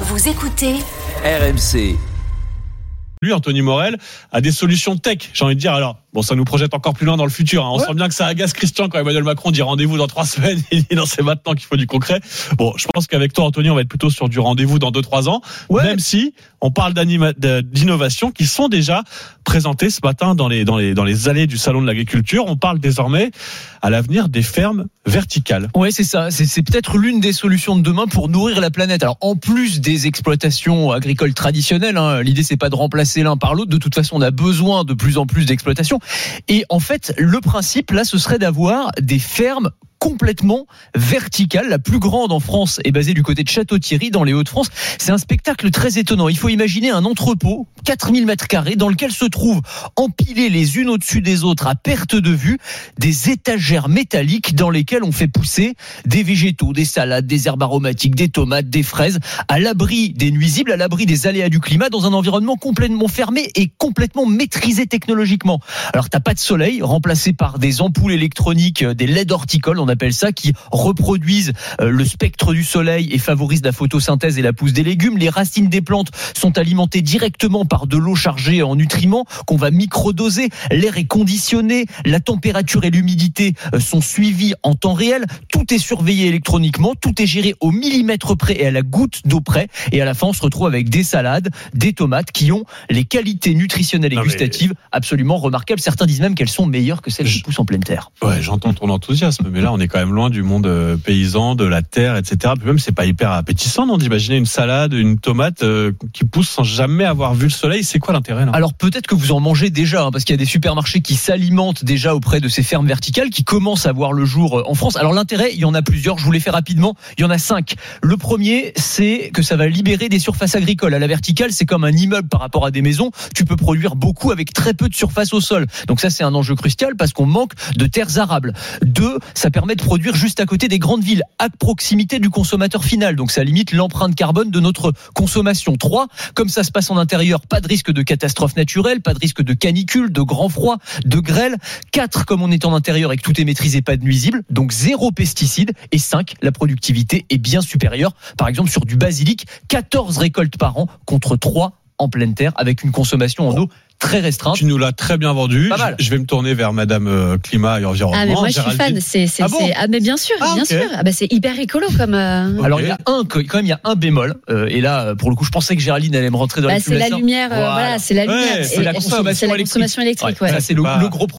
Vous écoutez RMC. Lui, Anthony Morel, a des solutions tech, j'ai envie de dire. Alors, bon, ça nous projette encore plus loin dans le futur. hein. On sent bien que ça agace Christian quand Emmanuel Macron dit rendez-vous dans trois semaines. Il dit non, c'est maintenant qu'il faut du concret. Bon, je pense qu'avec toi, Anthony, on va être plutôt sur du rendez-vous dans deux, trois ans. Ouais. Même si on parle d'innovations qui sont déjà présentées ce matin dans les, allées du Salon de l'agriculture. On parle désormais à l'avenir des fermes verticales. Ouais, c'est ça. C'est c'est peut-être l'une des solutions de demain pour nourrir la planète. Alors, en plus des exploitations agricoles traditionnelles, hein, l'idée c'est pas de remplacer l'un par l'autre. De toute façon, on a besoin de plus en plus d'exploitations. Et en fait, le principe là, ce serait d'avoir des fermes complètement verticales. La plus grande en France est basée du côté de Château-Thierry, dans les Hauts-de-France. C'est un spectacle très étonnant. Il faut imaginer un entrepôt, 4000 mètres carrés, dans lequel se trouvent empilés les unes au-dessus des autres à perte de vue des étagères métalliques dans lesquelles on fait pousser des végétaux, des salades, des herbes aromatiques, des tomates, des fraises, à l'abri des nuisibles, à l'abri des aléas du climat, dans un environnement complètement fermé et complètement maîtrisé technologiquement. Alors t'as pas de soleil, remplacé par des ampoules électroniques, des LED horticoles, on appelle ça, qui reproduisent euh, le spectre du soleil et favorisent la photosynthèse et la pousse des légumes. Les racines des plantes sont alimentées directement par de l'eau chargée en nutriments qu'on va microdoser. L'air est conditionné, la température et l'humidité euh, sont suivies en temps réel. Tout est surveillé électroniquement, tout est géré au millimètre près et à la goutte d'eau près. Et à la fin, on se retrouve avec des salades, des tomates qui ont les qualités nutritionnelles et Non, mais- gustatives absolument remarquables. Certains disent même qu'elles sont meilleures que celles qui Je- poussent en pleine terre. Ouais, j'entends ton enthousiasme, mais là, on est quand même loin du monde euh, paysan, de la terre, etc. Puis même, c'est pas hyper appétissant, D'imaginer une salade, une tomate euh, qui pousse sans jamais avoir vu le soleil. C'est quoi l'intérêt, là Alors peut-être que vous en mangez déjà, hein, parce qu'il y a des supermarchés qui s'alimentent déjà auprès de ces fermes verticales, qui commencent à voir le jour euh, en France. Alors l'intérêt, il y en a plusieurs, je vous les fais rapidement, il y en a cinq. Le premier, c'est que ça va libérer des surfaces agricoles. À la verticale, c'est comme un immeuble par rapport à des maisons, tu peux produire beaucoup avec très peu de surface au sol. Donc ça, c'est un enjeu crucial parce qu'on manque de terres arables. Deux, ça permet de produire juste à côté des grandes villes, à proximité du consommateur final. Donc ça limite l'empreinte carbone de notre consommation. Trois, comme ça se passe en intérieur, pas de risque de catastrophe naturelle, pas de risque de canicule, de grand froid, de grêle. Quatre, comme on est en intérieur et que tout est maîtrisé, pas de nuisibles, donc zéro pesticide. Et cinq, la productivité est bien supérieure. Par exemple, sur du basilic, 14 récoltes par an contre 3 en pleine terre avec une consommation en eau très restreinte. Tu nous l'as très bien vendu. Pas mal. Je je vais me tourner vers Madame euh, Climat et Environnement. Ah mais moi je suis fan, c'est c'est Ah bon c'est- ah mais bien sûr, Ah, bien sûr. Ah bah c'est hyper écolo comme euh, Alors il y a un quand même il y a un bémol euh, et là pour le coup je pensais que Géraldine allait me rentrer dans bah, les c'est la lumière euh, Voilà. voilà, c'est la Ouais, lumière c'est la consommation c'est la électrique. consommation électrique ouais. Ça c'est le, Bah. le gros